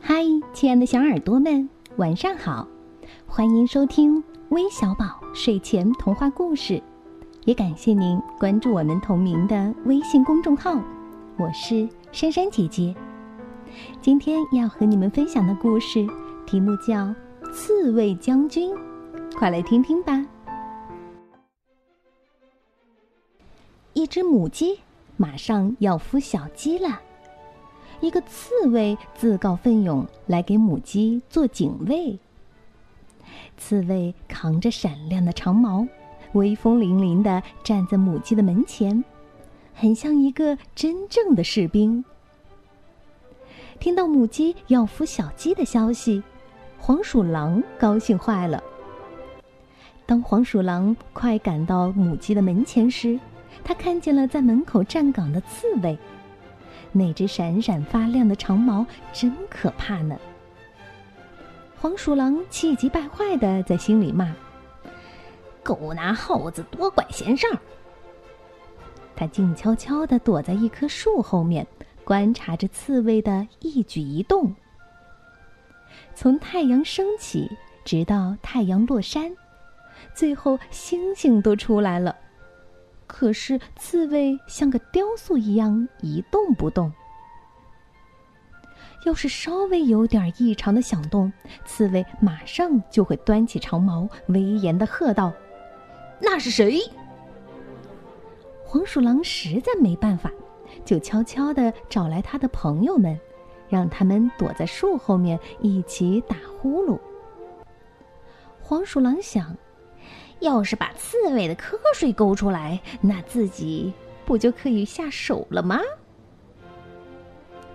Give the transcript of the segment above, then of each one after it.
嗨，亲爱的小耳朵们，晚上好！欢迎收听微小宝睡前童话故事，也感谢您关注我们同名的微信公众号。我是珊珊姐姐，今天要和你们分享的故事题目叫《刺猬将军》，快来听听吧。一只母鸡马上要孵小鸡了。一个刺猬自告奋勇来给母鸡做警卫。刺猬扛着闪亮的长矛，威风凛凛地站在母鸡的门前，很像一个真正的士兵。听到母鸡要孵小鸡的消息，黄鼠狼高兴坏了。当黄鼠狼快赶到母鸡的门前时，他看见了在门口站岗的刺猬。那只闪闪发亮的长矛真可怕呢！黄鼠狼气急败坏的在心里骂：“狗拿耗子，多管闲事儿！”他静悄悄的躲在一棵树后面，观察着刺猬的一举一动。从太阳升起，直到太阳落山，最后星星都出来了。可是刺猬像个雕塑一样一动不动。要是稍微有点异常的响动，刺猬马上就会端起长矛，威严的喝道：“那是谁？”黄鼠狼实在没办法，就悄悄的找来他的朋友们，让他们躲在树后面一起打呼噜。黄鼠狼想。要是把刺猬的瞌睡勾出来，那自己不就可以下手了吗？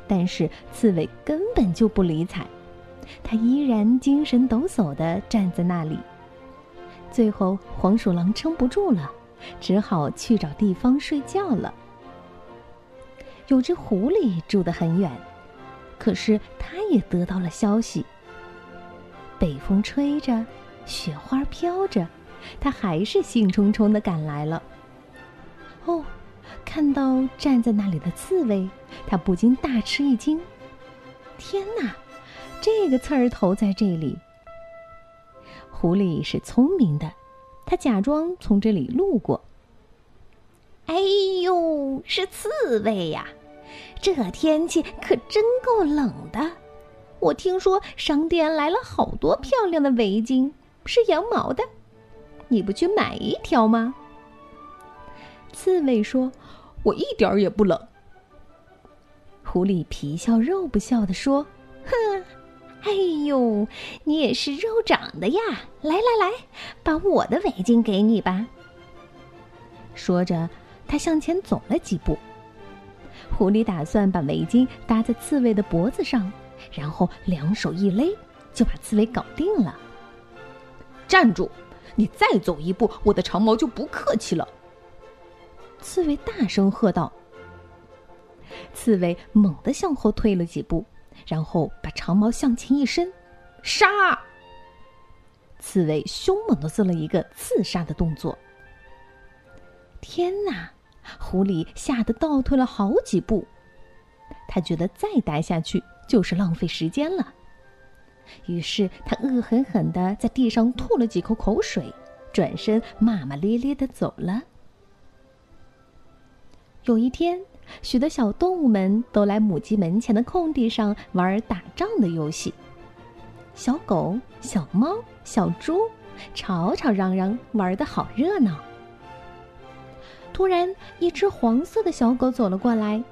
但是刺猬根本就不理睬，它依然精神抖擞的站在那里。最后，黄鼠狼撑不住了，只好去找地方睡觉了。有只狐狸住得很远，可是它也得到了消息。北风吹着，雪花飘着。他还是兴冲冲的赶来了。哦，看到站在那里的刺猬，他不禁大吃一惊。天哪，这个刺儿头在这里！狐狸是聪明的，他假装从这里路过。哎呦，是刺猬呀！这天气可真够冷的。我听说商店来了好多漂亮的围巾，是羊毛的。你不去买一条吗？刺猬说：“我一点儿也不冷。”狐狸皮笑肉不笑的说：“哼，哎呦，你也是肉长的呀！来来来，把我的围巾给你吧。”说着，他向前走了几步。狐狸打算把围巾搭在刺猬的脖子上，然后两手一勒，就把刺猬搞定了。站住！你再走一步，我的长矛就不客气了。”刺猬大声喝道。刺猬猛地向后退了几步，然后把长矛向前一伸，杀！刺猬凶猛的做了一个刺杀的动作。天哪！狐狸吓得倒退了好几步，他觉得再待下去就是浪费时间了。于是他恶狠狠地在地上吐了几口口水，转身骂骂咧咧地走了。有一天，许多小动物们都来母鸡门前的空地上玩打仗的游戏。小狗、小猫、小猪吵吵嚷嚷，玩得好热闹。突然，一只黄色的小狗走了过来。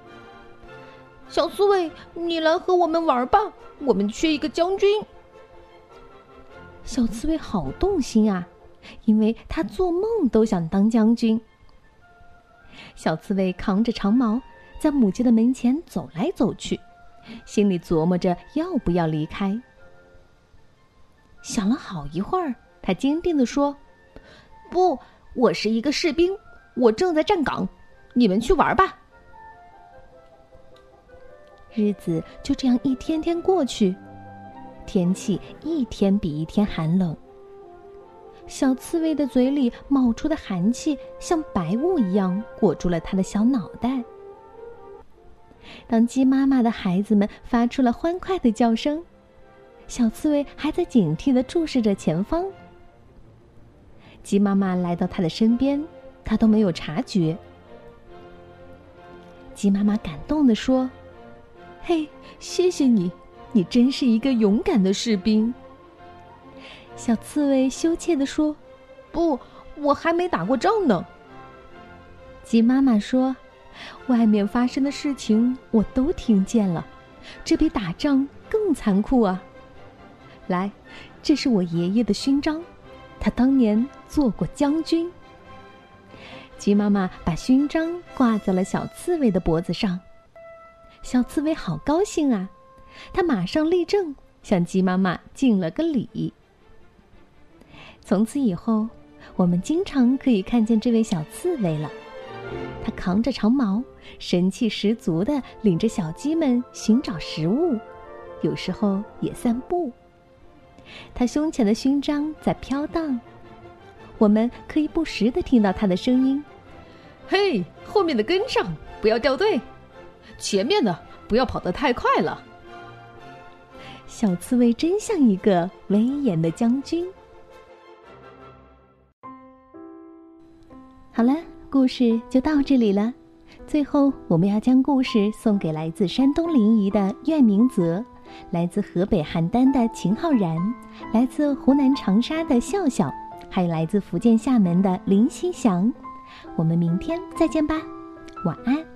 小刺猬，你来和我们玩吧，我们缺一个将军。小刺猬好动心啊，因为他做梦都想当将军。小刺猬扛着长矛，在母鸡的门前走来走去，心里琢磨着要不要离开。想了好一会儿，他坚定地说：“不，我是一个士兵，我正在站岗，你们去玩吧。”日子就这样一天天过去，天气一天比一天寒冷。小刺猬的嘴里冒出的寒气像白雾一样裹住了它的小脑袋。当鸡妈妈的孩子们发出了欢快的叫声，小刺猬还在警惕地注视着前方。鸡妈妈来到它的身边，它都没有察觉。鸡妈妈感动地说：“嘿，谢谢你，你真是一个勇敢的士兵。”小刺猬羞怯地说：“不，我还没打过仗呢。”鸡妈妈说：“外面发生的事情我都听见了，这比打仗更残酷啊！来，这是我爷爷的勋章，他当年做过将军。”鸡妈妈把勋章挂在了小刺猬的脖子上，小刺猬好高兴啊！它马上立正，向鸡妈妈敬了个礼。从此以后，我们经常可以看见这位小刺猬了。它扛着长矛，神气十足地领着小鸡们寻找食物，有时候也散步。它胸前的勋章在飘荡，我们可以不时地听到它的声音：“嘿，后面的跟上，不要掉队；前面的不要跑得太快了。”小刺猬真像一个威严的将军。好了。故事就到这里了。最后，我们要将故事送给来自山东临沂的苑明泽，来自河北邯郸的秦浩然，来自湖南长沙的笑笑，还有来自福建厦门的林希祥。我们明天再见吧，晚安。